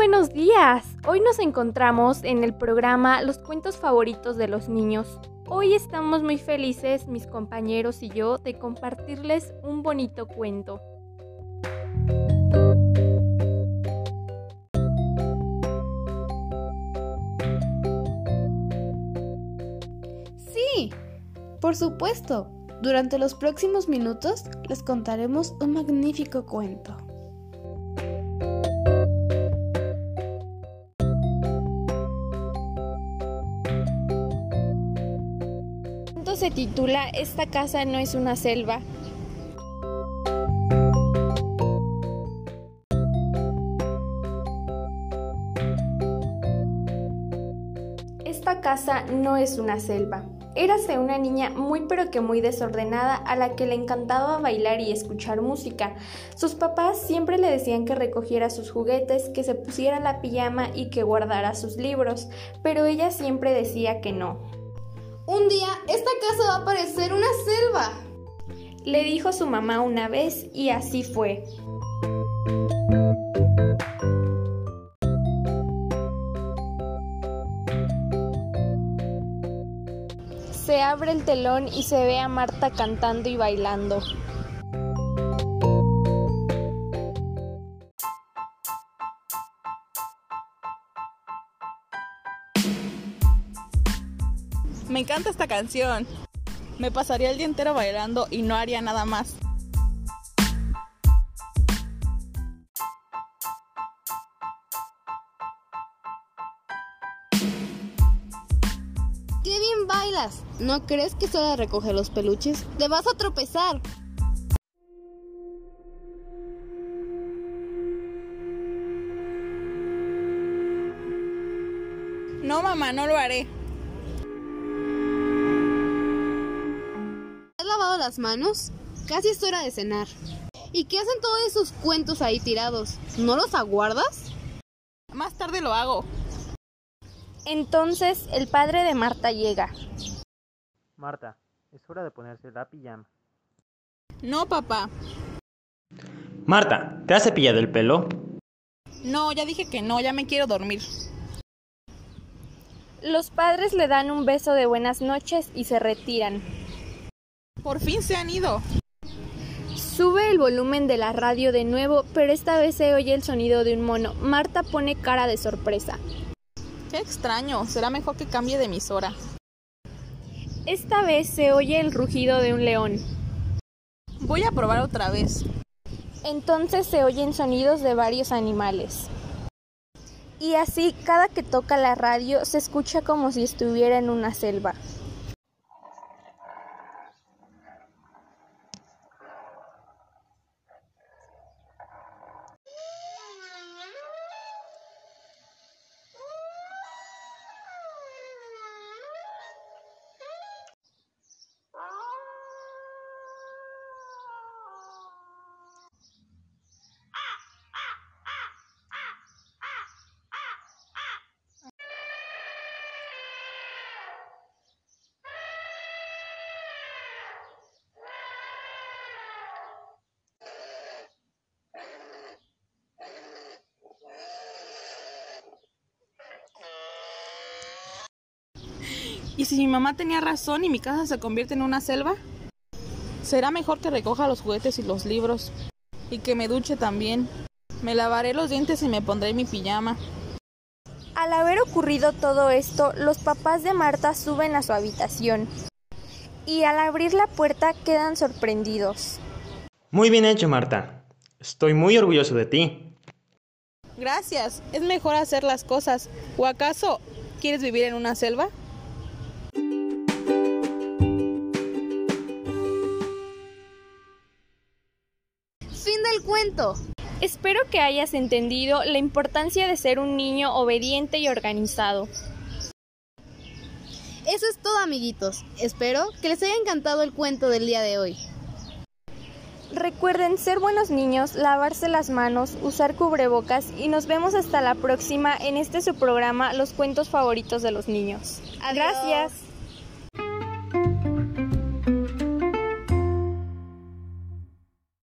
buenos días. Hoy nos encontramos en el programa Los cuentos favoritos de los niños. Hoy estamos muy felices, mis compañeros y yo, de compartirles un bonito cuento. Sí, por supuesto. Durante los próximos minutos les contaremos un magnífico cuento. Titula Esta casa no es una selva. Esta casa no es una selva. Érase una niña muy pero que muy desordenada a la que le encantaba bailar y escuchar música. Sus papás siempre le decían que recogiera sus juguetes, que se pusiera la pijama y que guardara sus libros, pero ella siempre decía que no. Un día esta casa va a parecer una selva. Le dijo su mamá una vez y así fue. Se abre el telón y se ve a Marta cantando y bailando. Me encanta esta canción. Me pasaría el día entero bailando y no haría nada más. ¡Qué bien bailas! ¿No crees que solo recoger los peluches? ¡Te vas a tropezar! No, mamá, no lo haré. Las manos? Casi es hora de cenar. ¿Y qué hacen todos esos cuentos ahí tirados? ¿No los aguardas? Más tarde lo hago. Entonces el padre de Marta llega. Marta, es hora de ponerse la pijama. No, papá. Marta, ¿te has cepillado el pelo? No, ya dije que no, ya me quiero dormir. Los padres le dan un beso de buenas noches y se retiran. Por fin se han ido. Sube el volumen de la radio de nuevo, pero esta vez se oye el sonido de un mono. Marta pone cara de sorpresa. Qué extraño, será mejor que cambie de emisora. Esta vez se oye el rugido de un león. Voy a probar otra vez. Entonces se oyen sonidos de varios animales. Y así, cada que toca la radio, se escucha como si estuviera en una selva. ¿Y si mi mamá tenía razón y mi casa se convierte en una selva? Será mejor que recoja los juguetes y los libros. Y que me duche también. Me lavaré los dientes y me pondré mi pijama. Al haber ocurrido todo esto, los papás de Marta suben a su habitación. Y al abrir la puerta quedan sorprendidos. Muy bien hecho, Marta. Estoy muy orgulloso de ti. Gracias. Es mejor hacer las cosas. ¿O acaso quieres vivir en una selva? Espero que hayas entendido la importancia de ser un niño obediente y organizado. Eso es todo amiguitos. Espero que les haya encantado el cuento del día de hoy. Recuerden ser buenos niños, lavarse las manos, usar cubrebocas y nos vemos hasta la próxima en este su programa Los cuentos favoritos de los niños. Gracias.